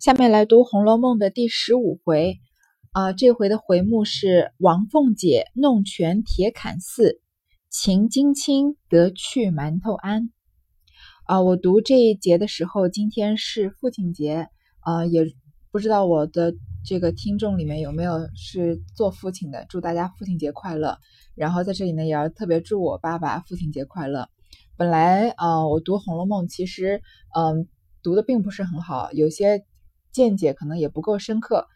下面来读《红楼梦》的第十五回，啊，这回的回目是王凤姐弄权铁槛寺，秦金卿得去馒头庵。啊，我读这一节的时候，今天是父亲节，啊，也不知道我的这个听众里面有没有是做父亲的，祝大家父亲节快乐。然后在这里呢，也要特别祝我爸爸父亲节快乐。本来，啊，我读《红楼梦》，其实，嗯，读的并不是很好，有些。见解可能也不够深刻，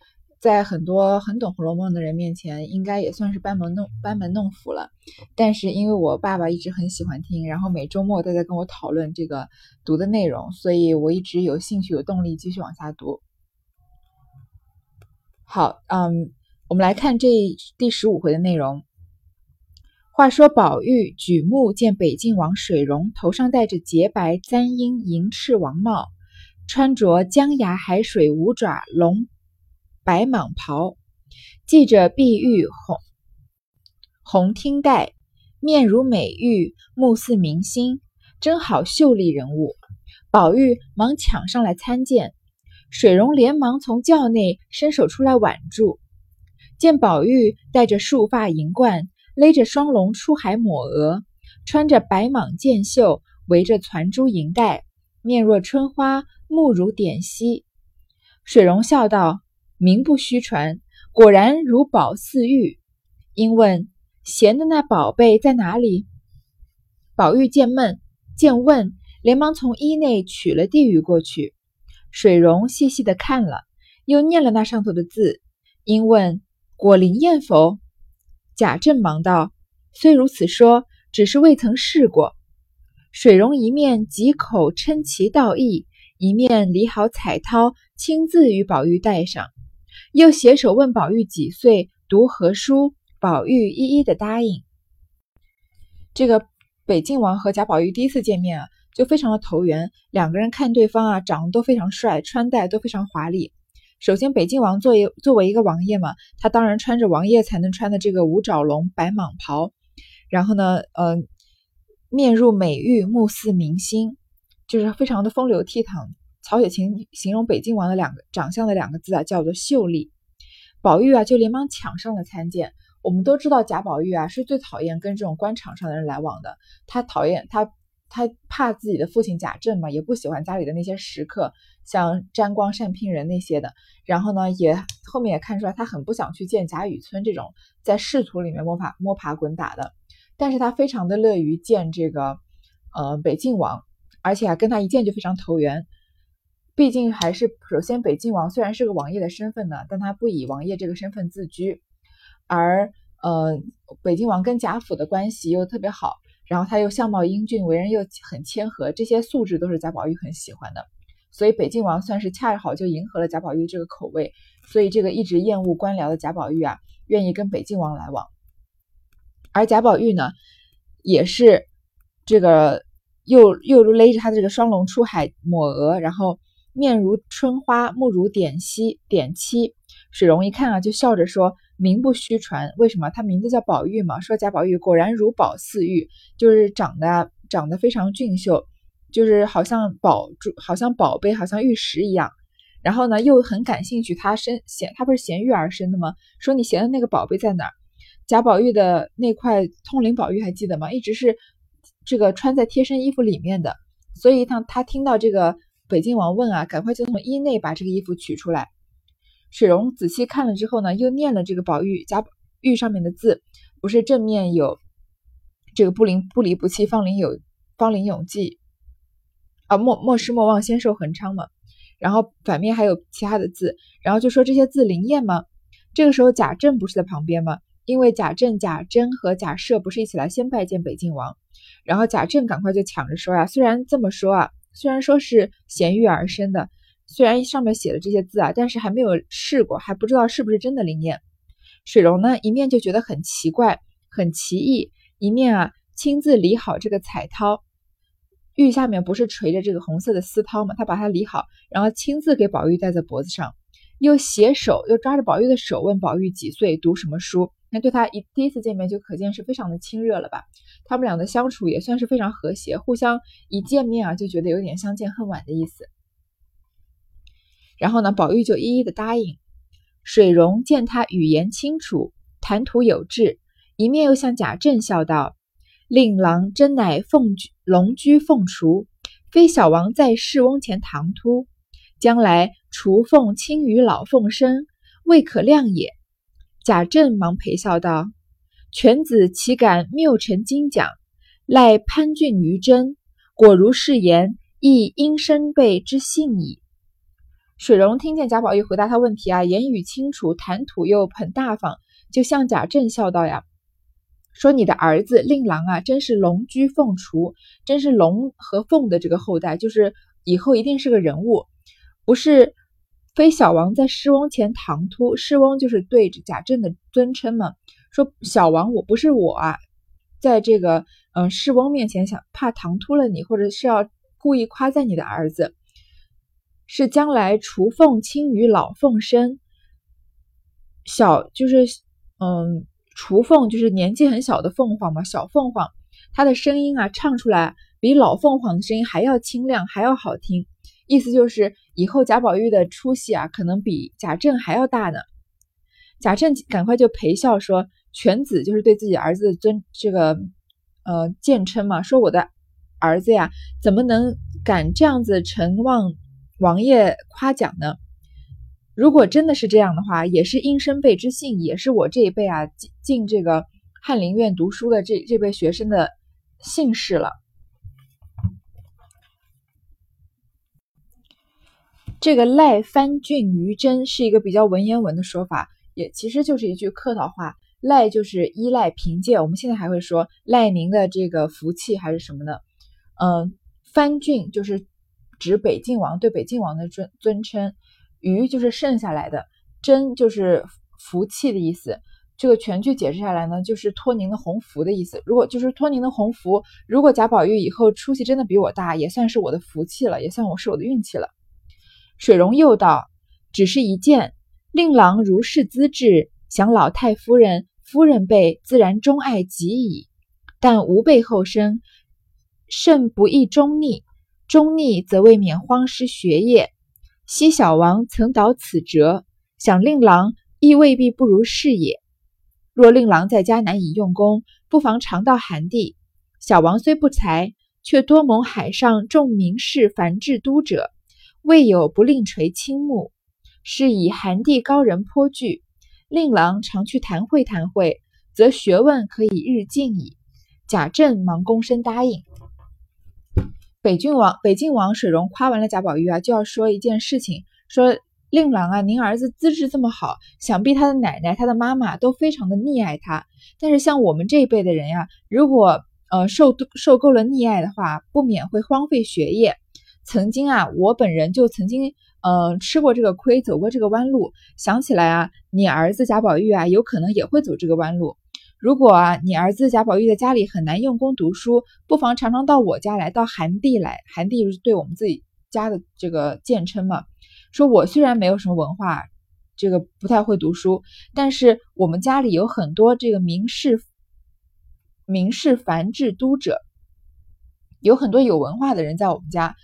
在很多很懂《红楼梦》的人面前，应该也算是班门弄班门弄斧了。但是因为我爸爸一直很喜欢听，然后每周末都在跟我讨论这个读的内容，所以我一直有兴趣、有动力继续往下读。好，嗯，我们来看这第十五回的内容。话说宝玉举目见北静王水溶头上戴着洁白簪缨银翅王帽。穿着江崖海水五爪龙白蟒袍，系着碧玉红红听带，面如美玉，目似明星，真好秀丽人物。宝玉忙抢上来参见，水溶连忙从轿内伸手出来挽住，见宝玉戴着束发银冠，勒着双龙出海抹额，穿着白蟒箭袖，围着攒珠银带，面若春花。目如点溪，水溶笑道：“名不虚传，果然如宝似玉。”因问：“闲的那宝贝在哪里？”宝玉见闷，见问，连忙从衣内取了递与过去。水溶细细的看了，又念了那上头的字，因问：“果灵验否？”贾政忙道：“虽如此说，只是未曾试过。”水溶一面几口称其道义。一面理好彩绦，亲自与宝玉戴上，又携手问宝玉几岁，读何书。宝玉一一的答应。这个北静王和贾宝玉第一次见面啊，就非常的投缘。两个人看对方啊，长得都非常帅，穿戴都非常华丽。首先，北静王作为作为一个王爷嘛，他当然穿着王爷才能穿的这个五爪龙白蟒袍。然后呢，呃，面入美玉，目似明星。就是非常的风流倜傥。曹雪芹形容北静王的两个长相的两个字啊，叫做秀丽。宝玉啊，就连忙抢上了参见。我们都知道贾宝玉啊，是最讨厌跟这种官场上的人来往的。他讨厌他，他怕自己的父亲贾政嘛，也不喜欢家里的那些食客，像沾光善聘人那些的。然后呢，也后面也看出来，他很不想去见贾雨村这种在仕途里面摸爬摸爬滚打的。但是他非常的乐于见这个呃北静王。而且啊，跟他一见就非常投缘。毕竟还是首先，北静王虽然是个王爷的身份呢，但他不以王爷这个身份自居。而呃，北静王跟贾府的关系又特别好，然后他又相貌英俊，为人又很谦和，这些素质都是贾宝玉很喜欢的。所以北静王算是恰好就迎合了贾宝玉这个口味。所以这个一直厌恶官僚的贾宝玉啊，愿意跟北静王来往。而贾宝玉呢，也是这个。又又如勒着他的这个双龙出海抹额，然后面如春花，目如点溪点漆。水溶一看啊，就笑着说：“名不虚传，为什么？他名字叫宝玉嘛。说贾宝玉果然如宝似玉，就是长得长得非常俊秀，就是好像宝珠，好像宝贝，好像玉石一样。然后呢，又很感兴趣，他生衔他不是衔玉而生的吗？说你衔的那个宝贝在哪儿？贾宝玉的那块通灵宝玉还记得吗？一直是。”这个穿在贴身衣服里面的，所以他他听到这个北静王问啊，赶快就从衣内把这个衣服取出来。水溶仔细看了之后呢，又念了这个宝玉贾宝玉上面的字，不是正面有这个不离不离不弃，方龄有方龄永继啊，莫莫失莫忘，仙寿恒昌嘛。然后反面还有其他的字，然后就说这些字灵验吗？这个时候贾政不是在旁边吗？因为贾政、贾珍和贾赦不是一起来先拜见北静王。然后贾政赶快就抢着说呀，虽然这么说啊，虽然说是衔玉而生的，虽然上面写的这些字啊，但是还没有试过，还不知道是不是真的灵验。水溶呢一面就觉得很奇怪、很奇异，一面啊亲自理好这个彩绦，玉下面不是垂着这个红色的丝绦吗？他把它理好，然后亲自给宝玉戴在脖子上，又携手又抓着宝玉的手问宝玉几岁，读什么书。那对他一第一次见面就可见是非常的亲热了吧？他们俩的相处也算是非常和谐，互相一见面啊就觉得有点相见恨晚的意思。然后呢，宝玉就一一的答应。水溶见他语言清楚，谈吐有致，一面又向贾政笑道：“令郎真乃凤居龙居凤雏，非小王在世翁前唐突，将来雏凤亲于老凤身，未可量也。”贾政忙陪笑道：“犬子岂敢谬陈金奖？赖潘俊于真，果如是言，亦因身辈之信矣。”水溶听见贾宝玉回答他问题啊，言语清楚，谈吐又很大方，就向贾政笑道呀：“说你的儿子令郎啊，真是龙居凤雏，真是龙和凤的这个后代，就是以后一定是个人物，不是非小王在诗翁前唐突，诗翁就是对着贾政的尊称嘛。说小王我不是我啊，在这个嗯世翁面前想怕唐突了你，或者是要故意夸赞你的儿子。”是将来雏凤亲于老凤身，小就是嗯，雏凤就是年纪很小的凤凰嘛，小凤凰，它的声音啊，唱出来比老凤凰的声音还要清亮，还要好听。意思就是以后贾宝玉的出息啊，可能比贾政还要大呢。贾政赶快就陪笑说：“犬子就是对自己儿子的尊这个呃贱称嘛，说我的儿子呀，怎么能敢这样子承望？”王爷夸奖呢？如果真的是这样的话，也是应生辈之幸，也是我这一辈啊进进这个翰林院读书的这这辈学生的幸事了。这个赖藩郡于真是一个比较文言文的说法，也其实就是一句客套话。赖就是依赖凭借，我们现在还会说赖您的这个福气还是什么呢。嗯，藩郡就是。指北晋王对北晋王的尊尊称，余就是剩下来的，真就是福气的意思。这个全句解释下来呢，就是托您的鸿福的意思。如果就是托您的鸿福，如果贾宝玉以后出息真的比我大，也算是我的福气了，也算我是我的运气了。水溶又道：“只是一件，令郎如是资质，想老太夫人、夫人辈自然钟爱极矣。但吾辈后生，甚不易中逆。”中逆则未免荒失学业。昔小王曾导此辙，想令郎亦未必不如是也。若令郎在家难以用功，不妨常到寒地。小王虽不才，却多蒙海上众名士凡治都者，未有不令垂青目。是以寒地高人颇具，令郎常去谈会谈会，则学问可以日进矣。贾政忙躬身答应。北郡王、北郡王水溶夸完了贾宝玉啊，就要说一件事情，说令郎啊，您儿子资质这么好，想必他的奶奶、他的妈妈都非常的溺爱他。但是像我们这一辈的人呀，如果呃受受够了溺爱的话，不免会荒废学业。曾经啊，我本人就曾经呃吃过这个亏，走过这个弯路。想起来啊，你儿子贾宝玉啊，有可能也会走这个弯路。如果啊，你儿子贾宝玉在家里很难用功读书，不妨常常到我家来，到寒地来。寒地是对我们自己家的这个简称嘛。说我虽然没有什么文化，这个不太会读书，但是我们家里有很多这个名士、名士凡治都者，有很多有文化的人在我们家。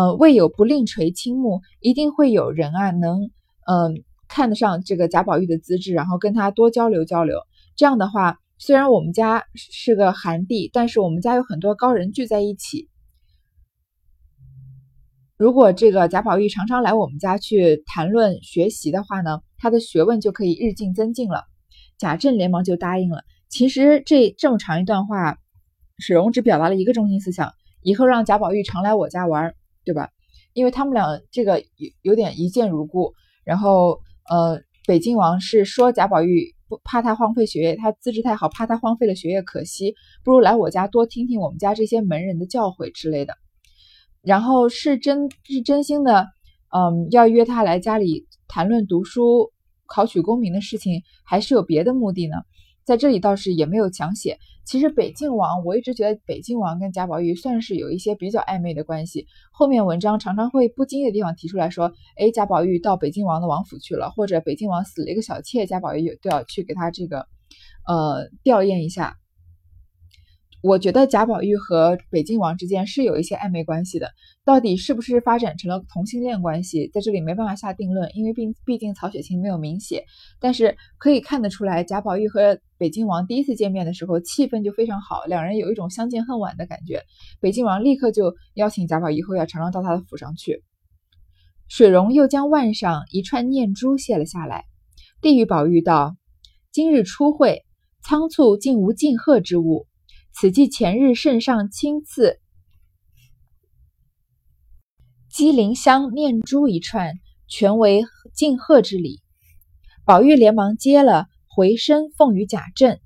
呃，未有不令垂青目，一定会有人啊，能嗯看得上这个贾宝玉的资质，然后跟他多交流交流。这样的话，虽然我们家是个寒地，但是我们家有很多高人聚在一起。如果这个贾宝玉常常来我们家去谈论学习的话呢，他的学问就可以日进增进了。贾政连忙就答应了。其实这这么长一段话，史荣只表达了一个中心思想：以后让贾宝玉常来我家玩，对吧？因为他们俩这个有有点一见如故。然后，呃，北京王是说贾宝玉。不怕他荒废学业，他资质太好，怕他荒废了学业可惜，不如来我家多听听我们家这些门人的教诲之类的。然后是真是真心的，嗯，要约他来家里谈论读书、考取功名的事情，还是有别的目的呢？在这里倒是也没有详写。其实北静王，我一直觉得北静王跟贾宝玉算是有一些比较暧昧的关系。后面文章常常会不经意的地方提出来说，哎，贾宝玉到北静王的王府去了，或者北静王死了一个小妾，贾宝玉都要去给他这个，呃，吊唁一下。我觉得贾宝玉和北静王之间是有一些暧昧关系的，到底是不是发展成了同性恋关系，在这里没办法下定论，因为毕毕竟曹雪芹没有明写。但是可以看得出来，贾宝玉和北静王第一次见面的时候，气氛就非常好，两人有一种相见恨晚的感觉。北静王立刻就邀请贾宝玉后要常常到他的府上去。水溶又将腕上一串念珠卸了下来，递与宝玉道：“今日初会，仓促竟无敬贺之物。”此即前日圣上亲赐鸡灵香念珠一串，全为敬贺之礼。宝玉连忙接了，回身奉与贾政。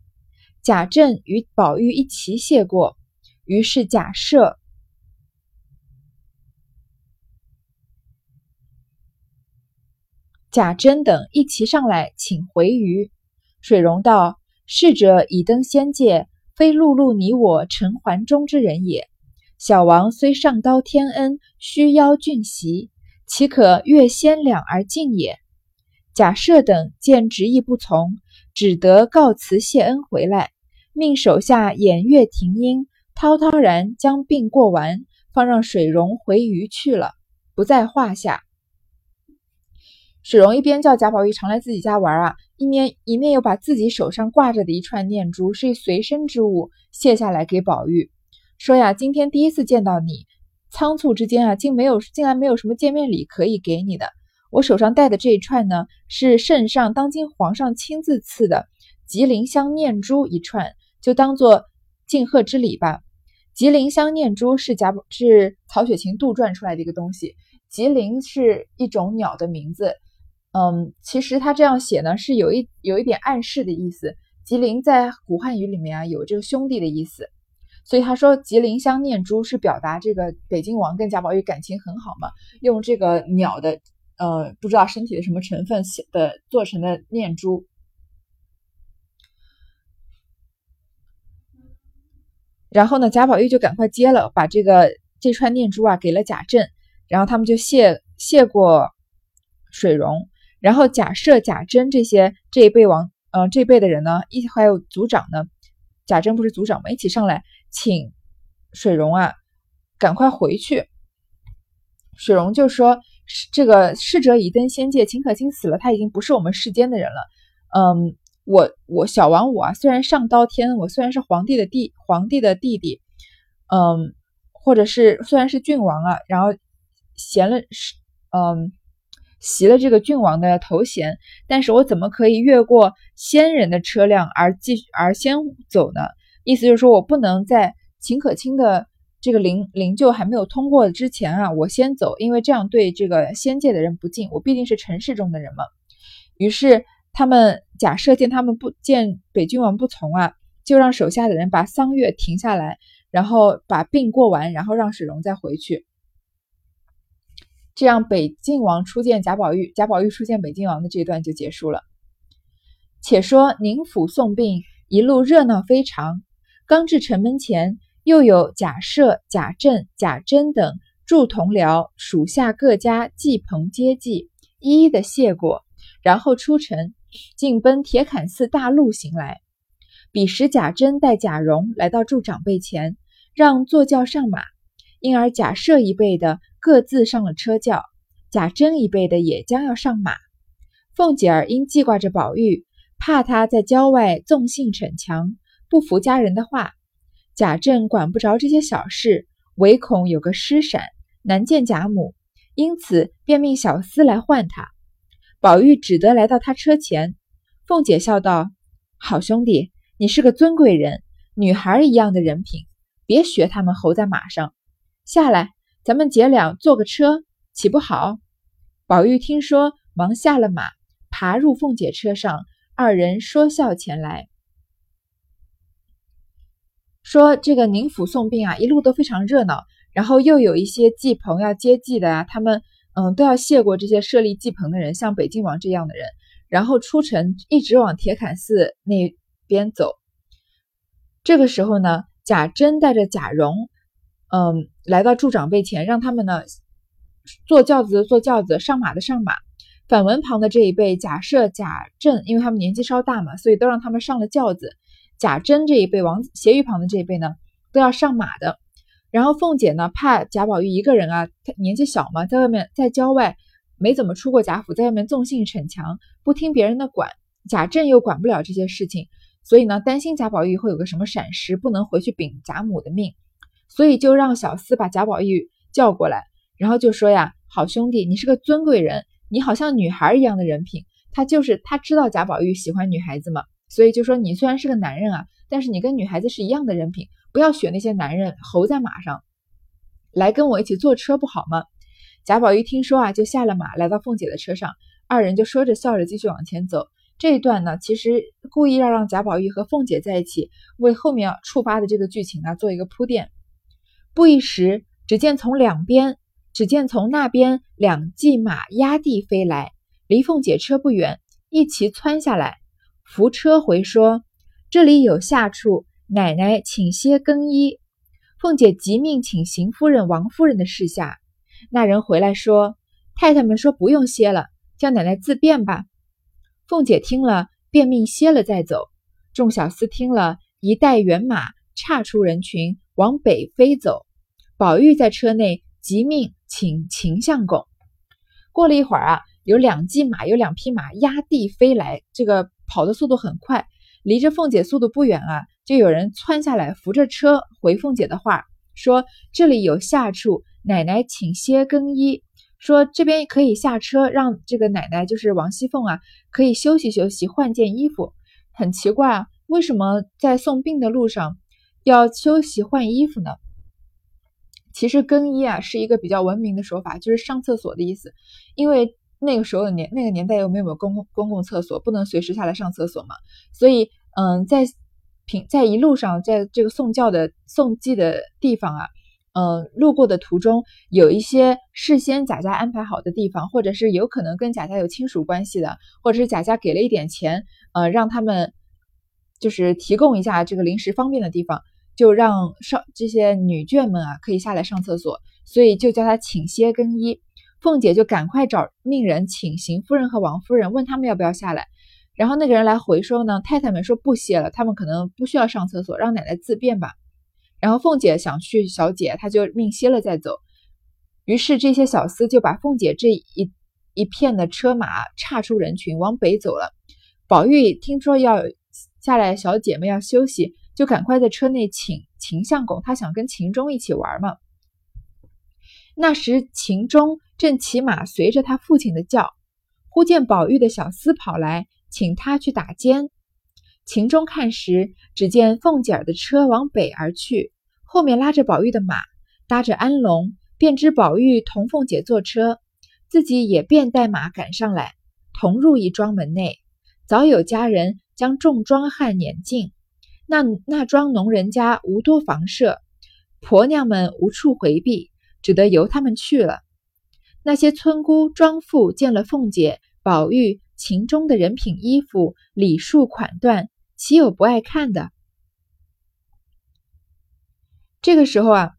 贾政与宝玉一齐谢过，于是贾赦、贾珍等一齐上来请回余。水溶道：“逝者已登仙界。”非碌碌你我尘寰中之人也。小王虽上刀天恩，须邀俊袭，岂可越仙两而进也？贾赦等见执意不从，只得告辞谢恩回来，命手下偃月停音，滔滔然将病过完，方让水溶回鱼去了，不在话下。水溶一边叫贾宝玉常来自己家玩啊。一面一面又把自己手上挂着的一串念珠，是随身之物，卸下来给宝玉，说呀：“今天第一次见到你，仓促之间啊，竟没有，竟然没有什么见面礼可以给你的。我手上戴的这一串呢，是圣上当今皇上亲自赐的吉林香念珠一串，就当做敬贺之礼吧。吉林香念珠是贾是曹雪芹杜撰出来的一个东西，吉林是一种鸟的名字。”嗯，其实他这样写呢，是有一有一点暗示的意思。吉林在古汉语里面啊，有这个兄弟的意思，所以他说吉林相念珠是表达这个北京王跟贾宝玉感情很好嘛，用这个鸟的呃不知道身体的什么成分写的做成的念珠。然后呢，贾宝玉就赶快接了，把这个这串念珠啊给了贾政，然后他们就谢谢过水溶。然后贾赦、贾珍这些这一辈王，呃，这一辈的人呢，一还有族长呢，贾珍不是族长吗？一起上来请水溶啊，赶快回去。水溶就说：“这个逝者已登仙界，秦可卿死了，他已经不是我们世间的人了。嗯，我我小王我啊，虽然上刀天，我虽然是皇帝的弟，皇帝的弟弟，嗯，或者是虽然是郡王啊，然后闲了是，嗯。”袭了这个郡王的头衔，但是我怎么可以越过先人的车辆而继而先走呢？意思就是说我不能在秦可卿的这个灵灵柩还没有通过之前啊，我先走，因为这样对这个仙界的人不敬。我毕竟是尘世中的人嘛。于是他们假设见他们不见北郡王不从啊，就让手下的人把丧乐停下来，然后把病过完，然后让水溶再回去。这样，北晋王初见贾宝玉，贾宝玉初见北晋王的这段就结束了。且说宁府送殡一路热闹非常，刚至城门前，又有贾赦、贾政、贾珍等助同僚属下各家祭棚接济，一一的谢过，然后出城，径奔铁槛寺大路行来。彼时贾珍带贾蓉来到祝长辈前，让坐轿上马，因而贾赦一辈的。各自上了车轿，贾珍一辈的也将要上马。凤姐儿因记挂着宝玉，怕他在郊外纵性逞强，不服家人的话。贾政管不着这些小事，唯恐有个失闪，难见贾母，因此便命小厮来唤他。宝玉只得来到他车前。凤姐笑道：“好兄弟，你是个尊贵人，女孩一样的人品，别学他们猴在马上，下来。”咱们姐俩坐个车，岂不好？宝玉听说，忙下了马，爬入凤姐车上，二人说笑前来，说这个宁府送殡啊，一路都非常热闹，然后又有一些祭棚要接济的啊，他们嗯都要谢过这些设立祭棚的人，像北静王这样的人，然后出城一直往铁槛寺那边走。这个时候呢，贾珍带着贾蓉。嗯，来到祝长辈前，让他们呢坐轿子的坐轿子，上马的上马。反文旁的这一辈，贾赦、贾政，因为他们年纪稍大嘛，所以都让他们上了轿子。贾珍这一辈，王斜玉旁的这一辈呢，都要上马的。然后凤姐呢，怕贾宝玉一个人啊，他年纪小嘛，在外面在郊外没怎么出过贾府，在外面纵性逞强，不听别人的管，贾政又管不了这些事情，所以呢，担心贾宝玉会有个什么闪失，不能回去禀贾母的命，所以就让小厮把贾宝玉叫过来，然后就说呀：“好兄弟，你是个尊贵人，你好像女孩一样的人品。他就是他知道贾宝玉喜欢女孩子嘛，所以就说你虽然是个男人啊，但是你跟女孩子是一样的人品。”不要选那些男人猴在马上来跟我一起坐车不好吗？贾宝玉听说啊，就下了马，来到凤姐的车上，二人就说着笑着继续往前走。这一段呢，其实故意要让贾宝玉和凤姐在一起，为后面要触发的这个剧情啊做一个铺垫。不一时，只见从两边，只见从那边两骑马压地飞来，离凤姐车不远，一齐窜下来，扶车回说：“这里有下处。”奶奶，请歇更衣。凤姐急命请邢夫人、王夫人的侍下。那人回来说：“太太们说不用歇了，叫奶奶自便吧。”凤姐听了，便命歇了再走。众小厮听了一带辕马，岔出人群，往北飞走。宝玉在车内急命请秦相公。过了一会儿啊，有两骑马，有两匹马压地飞来，这个跑的速度很快，离着凤姐速度不远啊。就有人窜下来，扶着车回凤姐的话，说这里有下处，奶奶请歇更衣。说这边可以下车，让这个奶奶就是王熙凤啊，可以休息休息，换件衣服。很奇怪啊，为什么在送病的路上要休息换衣服呢？其实更衣啊是一个比较文明的说法，就是上厕所的意思。因为那个时候的年那个年代又没有公共公共厕所，不能随时下来上厕所嘛，所以嗯在。平在一路上，在这个送教的送祭的地方啊，嗯，路过的途中有一些事先贾家安排好的地方，或者是有可能跟贾家有亲属关系的，或者是贾家给了一点钱，呃，让他们就是提供一下这个临时方便的地方，就让上这些女眷们啊可以下来上厕所，所以就叫她请歇更衣。凤姐就赶快找命人请邢夫人和王夫人，问他们要不要下来。然后那个人来回收呢，太太们说不歇了，他们可能不需要上厕所，让奶奶自便吧。然后凤姐想去小姐，她就命歇了再走。于是这些小厮就把凤姐这一一片的车马岔出人群往北走了。宝玉听说要下来，小姐们要休息，就赶快在车内请秦相公，他想跟秦钟一起玩嘛。那时秦钟正骑马随着他父亲的叫，忽见宝玉的小厮跑来。请他去打尖。秦钟看时，只见凤姐儿的车往北而去，后面拉着宝玉的马，搭着安龙，便知宝玉同凤姐坐车，自己也便带马赶上来，同入一庄门内。早有家人将众庄汉撵进，那那庄农人家无多房舍，婆娘们无处回避，只得由他们去了。那些村姑庄妇见了凤姐、宝玉。秦钟的人品、衣服、礼数、款段，岂有不爱看的？这个时候啊，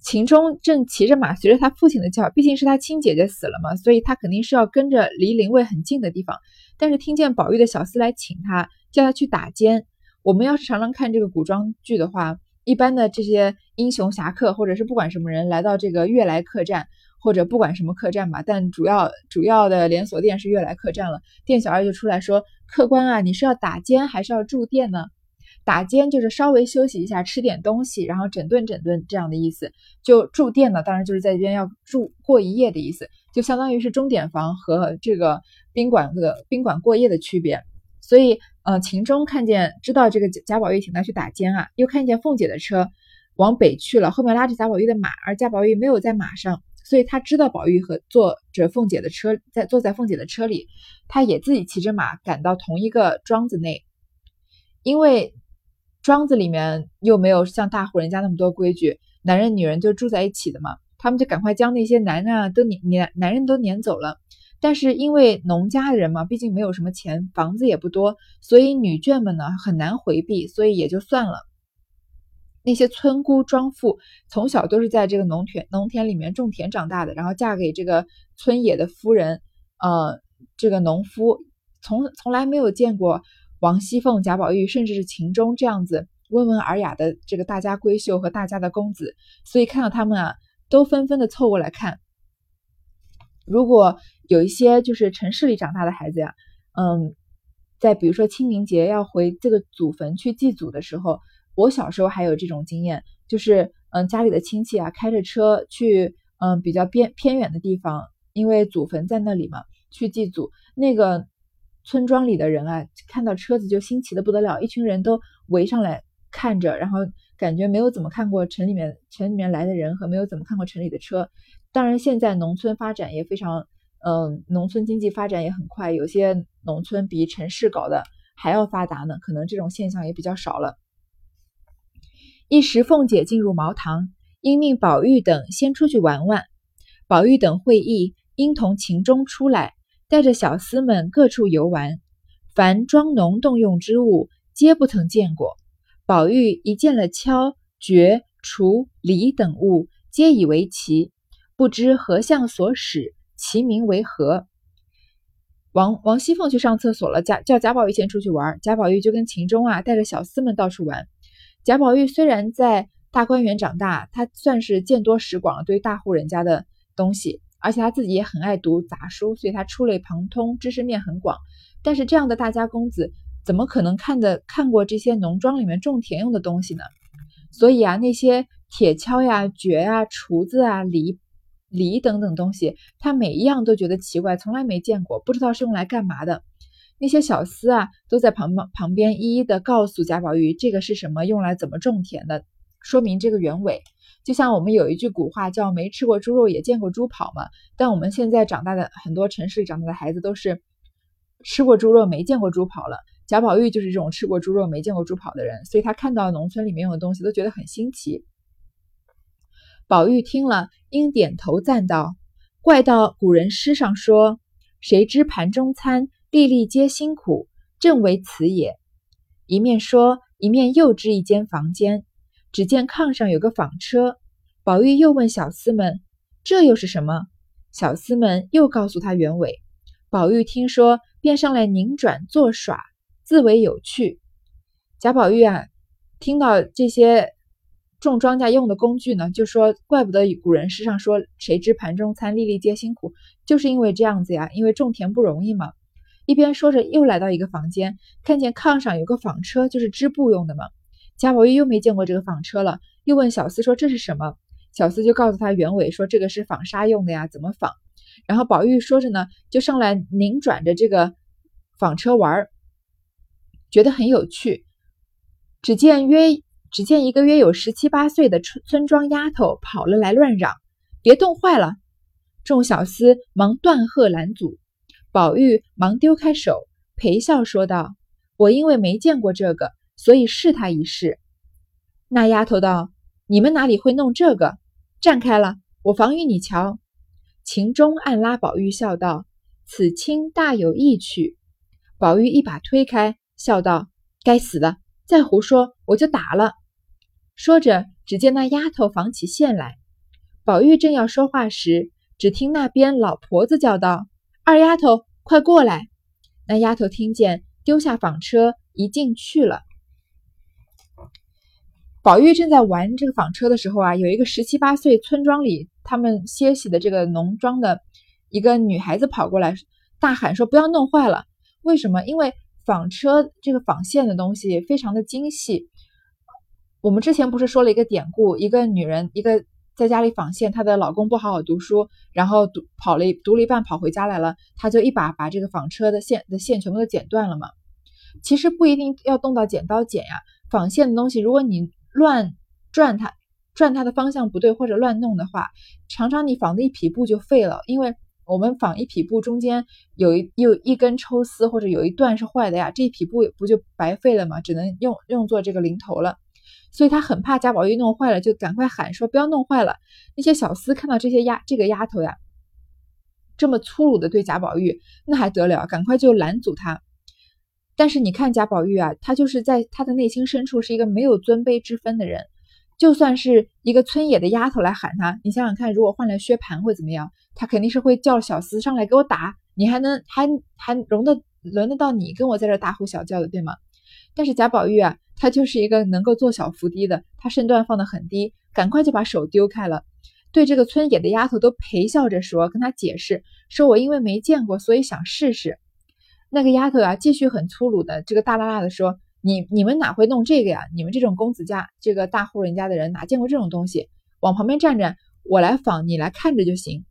秦钟正骑着马，随着他父亲的叫，毕竟是他亲姐姐死了嘛，所以他肯定是要跟着离灵位很近的地方。但是听见宝玉的小厮来请他，叫他去打尖。我们要是常常看这个古装剧的话，一般的这些英雄侠客，或者是不管什么人来到这个悦来客栈。或者不管什么客栈吧，但主要主要的连锁店是悦来客栈了。店小二就出来说：“客官啊，你是要打尖还是要住店呢？打尖就是稍微休息一下，吃点东西，然后整顿整顿这样的意思。就住店呢，当然就是在这边要住过一夜的意思，就相当于是钟点房和这个宾馆的宾馆过夜的区别。所以，呃，秦钟看见知道这个贾宝玉请他去打尖啊，又看见凤姐的车往北去了，后面拉着贾宝玉的马，而贾宝玉没有在马上。”所以他知道宝玉和坐着凤姐的车，在坐在凤姐的车里，他也自己骑着马赶到同一个庄子内，因为庄子里面又没有像大户人家那么多规矩，男人女人就住在一起的嘛，他们就赶快将那些男人啊都撵撵男人都撵走了。但是因为农家的人嘛，毕竟没有什么钱，房子也不多，所以女眷们呢很难回避，所以也就算了。那些村姑庄妇从小都是在这个农田农田里面种田长大的，然后嫁给这个村野的夫人，呃，这个农夫从从来没有见过王熙凤、贾宝玉，甚至是秦钟这样子温文尔雅的这个大家闺秀和大家的公子，所以看到他们啊，都纷纷的凑过来看。如果有一些就是城市里长大的孩子呀，嗯，在比如说清明节要回这个祖坟去祭祖的时候，我小时候还有这种经验，就是嗯，家里的亲戚啊开着车去嗯比较边偏远的地方，因为祖坟在那里嘛，去祭祖。那个村庄里的人啊，看到车子就新奇的不得了，一群人都围上来看着，然后感觉没有怎么看过城里面城里面来的人和没有怎么看过城里的车。当然，现在农村发展也非常，嗯，农村经济发展也很快，有些农村比城市搞的还要发达呢，可能这种现象也比较少了。一时，凤姐进入茅堂，因命宝玉等先出去玩玩。宝玉等会意，因同秦钟出来，带着小厮们各处游玩，凡庄农动用之物，皆不曾见过。宝玉一见了锹、橛、锄、犁等物，皆以为奇。不知何相所使，其名为何？王王熙凤去上厕所了，贾叫贾宝玉先出去玩。贾宝玉就跟秦钟啊，带着小厮们到处玩。贾宝玉虽然在大观园长大，他算是见多识广，对大户人家的东西，而且他自己也很爱读杂书，所以他触类旁通，知识面很广。但是这样的大家公子，怎么可能看的看过这些农庄里面种田用的东西呢？所以啊，那些铁锹呀、橛呀、锄子啊、犁。犁等等东西，他每一样都觉得奇怪，从来没见过，不知道是用来干嘛的。那些小厮啊，都在旁旁边一一的告诉贾宝玉，这个是什么，用来怎么种田的，说明这个原委。就像我们有一句古话叫“没吃过猪肉也见过猪跑”嘛。但我们现在长大的很多城市长大的孩子都是吃过猪肉没见过猪跑了。贾宝玉就是这种吃过猪肉没见过猪跑的人，所以他看到农村里面用的东西都觉得很新奇。宝玉听了，应点头赞道：“怪道古人诗上说，谁知盘中餐，粒粒皆辛苦，正为此也。”一面说，一面又支一间房间，只见炕上有个纺车。宝玉又问小厮们：“这又是什么？”小厮们又告诉他原委。宝玉听说，便上来拧转作耍，自为有趣。贾宝玉啊，听到这些。种庄稼用的工具呢，就说怪不得古人诗上说“谁知盘中餐，粒粒皆辛苦”，就是因为这样子呀，因为种田不容易嘛。一边说着，又来到一个房间，看见炕上有个纺车，就是织布用的嘛。贾宝玉又没见过这个纺车了，又问小厮说这是什么？小厮就告诉他原委，说这个是纺纱用的呀，怎么纺？然后宝玉说着呢，就上来拧转着这个纺车玩儿，觉得很有趣。只见约。只见一个约有十七八岁的村村庄丫头跑了来，乱嚷：“别冻坏了！”众小厮忙断喝拦阻。宝玉忙丢开手，陪笑说道：“我因为没见过这个，所以试他一试。”那丫头道：“你们哪里会弄这个？站开了，我防御你瞧。”秦钟暗拉宝玉笑道：“此卿大有意趣。”宝玉一把推开，笑道：“该死的，再胡说我就打了。”说着，只见那丫头纺起线来。宝玉正要说话时，只听那边老婆子叫道：“二丫头，快过来！”那丫头听见，丢下纺车，一进去了。宝玉正在玩这个纺车的时候啊，有一个十七八岁村庄里他们歇息的这个农庄的一个女孩子跑过来，大喊说：“不要弄坏了！”为什么？因为纺车这个纺线的东西非常的精细。我们之前不是说了一个典故，一个女人，一个在家里纺线，她的老公不好好读书，然后读跑了读了一半跑回家来了，她就一把把这个纺车的线的线全部都剪断了嘛。其实不一定要动到剪刀剪呀，纺线的东西，如果你乱转它，转它的方向不对或者乱弄的话，常常你纺的一匹布就废了，因为我们纺一匹布中间有一有一根抽丝或者有一段是坏的呀，这一匹布不就白费了吗？只能用用作这个零头了。所以他很怕贾宝玉弄坏了，就赶快喊说：“不要弄坏了！”那些小厮看到这些丫这个丫头呀，这么粗鲁的对贾宝玉，那还得了？赶快就拦阻他。但是你看贾宝玉啊，他就是在他的内心深处是一个没有尊卑之分的人。就算是一个村野的丫头来喊他，你想想看，如果换来薛蟠会怎么样？他肯定是会叫小厮上来给我打。你还能还还容得轮得到你跟我在这大呼小叫的，对吗？但是贾宝玉啊。他就是一个能够做小伏低的，他身段放得很低，赶快就把手丢开了，对这个村野的丫头都陪笑着说，跟他解释说：“我因为没见过，所以想试试。”那个丫头啊，继续很粗鲁的，这个大拉拉的说：“你你们哪会弄这个呀？你们这种公子家，这个大户人家的人哪见过这种东西？往旁边站着，我来仿，你来看着就行。”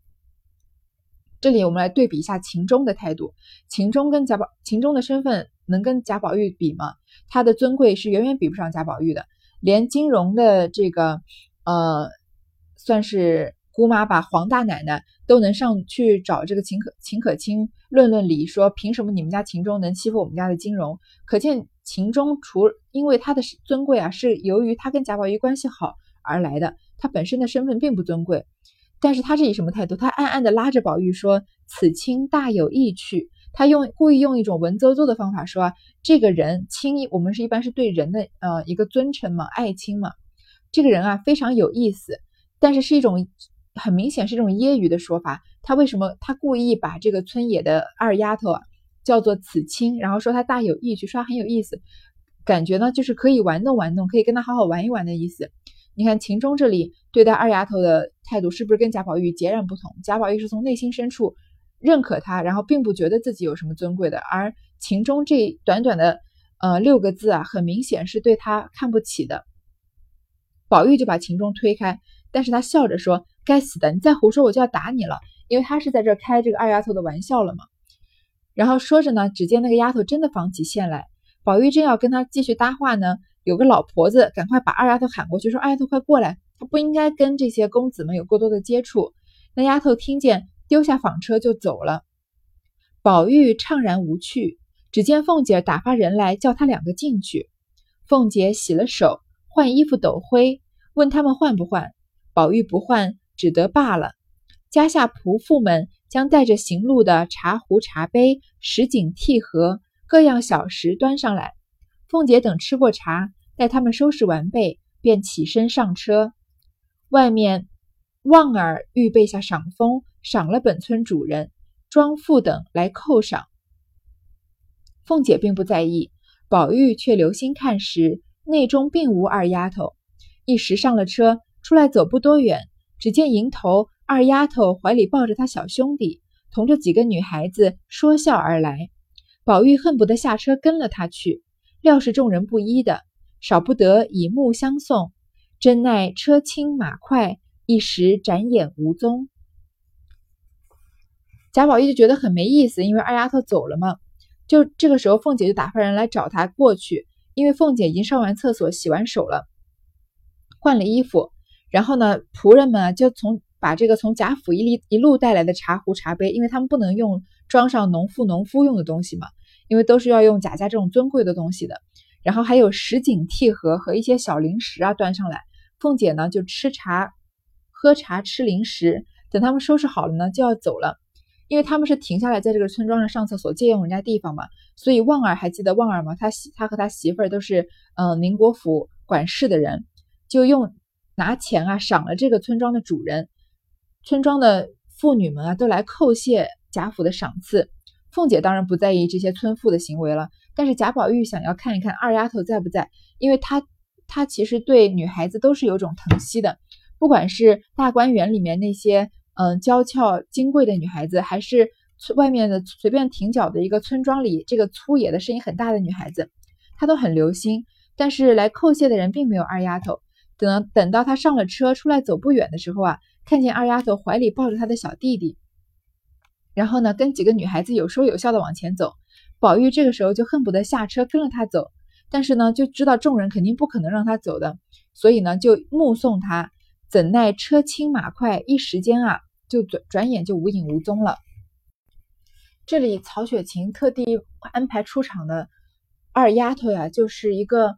这里我们来对比一下秦钟的态度。秦钟跟贾宝，秦钟的身份能跟贾宝玉比吗？他的尊贵是远远比不上贾宝玉的，连金荣的这个呃，算是。姑妈把黄大奶奶都能上去找这个秦可秦可卿论论理，说凭什么你们家秦钟能欺负我们家的金荣？可见秦钟除因为他的尊贵啊，是由于他跟贾宝玉关系好而来的，他本身的身份并不尊贵。但是他是以什么态度？他暗暗的拉着宝玉说：“此卿大有意趣。”他用故意用一种文绉绉的方法说：“啊这个人亲，我们是一般是对人的呃一个尊称嘛，爱卿嘛。这个人啊非常有意思，但是是一种。”很明显是这种揶揄的说法。他为什么他故意把这个村野的二丫头叫做此亲，然后说他大有意趣，说他很有意思，感觉呢就是可以玩弄玩弄，可以跟他好好玩一玩的意思。你看秦钟这里对待二丫头的态度是不是跟贾宝玉截然不同？贾宝玉是从内心深处认可他，然后并不觉得自己有什么尊贵的，而秦钟这短短的呃六个字啊，很明显是对他看不起的。宝玉就把秦钟推开，但是他笑着说。该死的！你再胡说，我就要打你了。因为他是在这开这个二丫头的玩笑了嘛。然后说着呢，只见那个丫头真的纺起线来。宝玉正要跟他继续搭话呢，有个老婆子赶快把二丫头喊过去，说：“二丫头快过来，她不应该跟这些公子们有过多的接触。”那丫头听见，丢下纺车就走了。宝玉怅然无趣，只见凤姐打发人来叫他两个进去。凤姐洗了手，换衣服抖灰，问他们换不换。宝玉不换。只得罢了。家下仆妇们将带着行路的茶壶、茶杯、石井、屉盒各样小食端上来。凤姐等吃过茶，待他们收拾完备，便起身上车。外面旺儿预备下赏风，赏了本村主人、庄妇等来扣赏。凤姐并不在意，宝玉却留心看时，内中并无二丫头。一时上了车，出来走不多远。只见迎头二丫头怀里抱着他小兄弟，同着几个女孩子说笑而来。宝玉恨不得下车跟了他去，料是众人不依的，少不得以目相送。真奈车轻马快，一时展眼无踪。贾宝玉就觉得很没意思，因为二丫头走了嘛。就这个时候，凤姐就打发人来找他过去，因为凤姐已经上完厕所、洗完手了，换了衣服。然后呢，仆人们就从把这个从贾府一里一路带来的茶壶、茶杯，因为他们不能用装上农妇、农夫用的东西嘛，因为都是要用贾家这种尊贵的东西的。然后还有什锦屉盒和一些小零食啊，端上来。凤姐呢就吃茶、喝茶、吃零食。等他们收拾好了呢，就要走了，因为他们是停下来在这个村庄上上厕所，借用人家地方嘛。所以旺儿还记得旺儿吗？他媳他和他媳妇儿都是嗯宁国府管事的人，就用。拿钱啊，赏了这个村庄的主人，村庄的妇女们啊，都来叩谢贾府的赏赐。凤姐当然不在意这些村妇的行为了，但是贾宝玉想要看一看二丫头在不在，因为他他其实对女孩子都是有种疼惜的，不管是大观园里面那些嗯娇俏金贵的女孩子，还是外面的随便停脚的一个村庄里这个粗野的声音很大的女孩子，他都很留心。但是来叩谢的人并没有二丫头。等等到他上了车，出来走不远的时候啊，看见二丫头怀里抱着他的小弟弟，然后呢，跟几个女孩子有说有笑的往前走。宝玉这个时候就恨不得下车跟了他走，但是呢，就知道众人肯定不可能让他走的，所以呢，就目送他。怎奈车轻马快，一时间啊，就转转眼就无影无踪了。这里曹雪芹特地安排出场的二丫头呀，就是一个。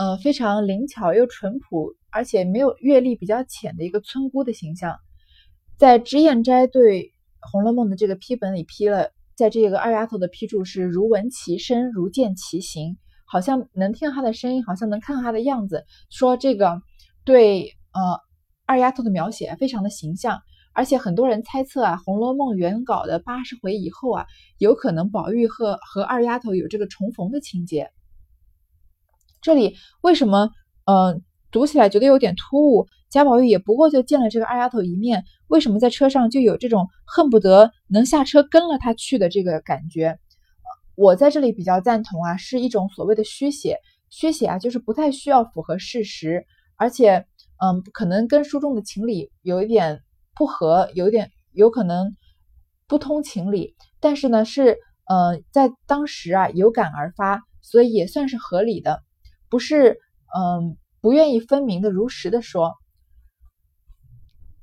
呃，非常灵巧又淳朴，而且没有阅历比较浅的一个村姑的形象，在脂砚斋对《红楼梦》的这个批本里批了，在这个二丫头的批注是如闻其声，如见其形，好像能听到她的声音，好像能看到她的样子，说这个对呃二丫头的描写非常的形象，而且很多人猜测啊，《红楼梦》原稿的八十回以后啊，有可能宝玉和和二丫头有这个重逢的情节。这里为什么嗯读起来觉得有点突兀？贾宝玉也不过就见了这个二丫头一面，为什么在车上就有这种恨不得能下车跟了她去的这个感觉？我在这里比较赞同啊，是一种所谓的虚写。虚写啊，就是不太需要符合事实，而且嗯，可能跟书中的情理有一点不合，有一点有可能不通情理。但是呢，是呃在当时啊有感而发，所以也算是合理的，不是嗯不愿意分明的如实的说。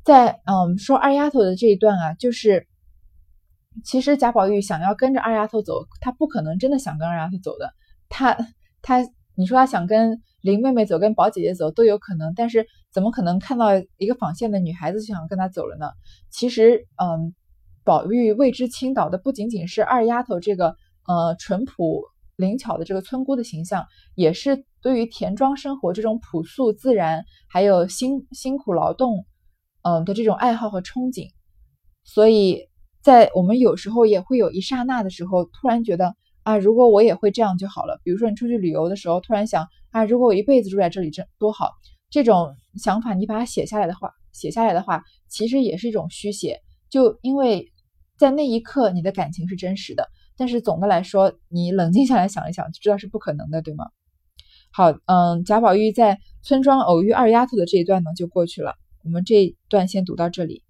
在嗯说二丫头的这一段啊，就是其实贾宝玉想要跟着二丫头走，他不可能真的想跟二丫头走的。他他你说他想跟林妹妹走，跟宝姐姐走都有可能，但是怎么可能看到一个纺线的女孩子就想跟他走了呢？其实嗯，宝玉为之倾倒的不仅仅是二丫头这个呃淳朴灵巧的这个村姑的形象，也是对于田庄生活这种朴素自然，还有辛辛苦劳动。嗯的这种爱好和憧憬，所以在我们有时候也会有一刹那的时候，突然觉得啊，如果我也会这样就好了。比如说你出去旅游的时候，突然想啊，如果我一辈子住在这里，真多好。这种想法你把它写下来的话，写下来的话，其实也是一种虚写。就因为在那一刻你的感情是真实的，但是总的来说，你冷静下来想一想，就知道是不可能的，对吗？好，嗯，贾宝玉在村庄偶遇二丫头的这一段呢，就过去了。我们这一段先读到这里。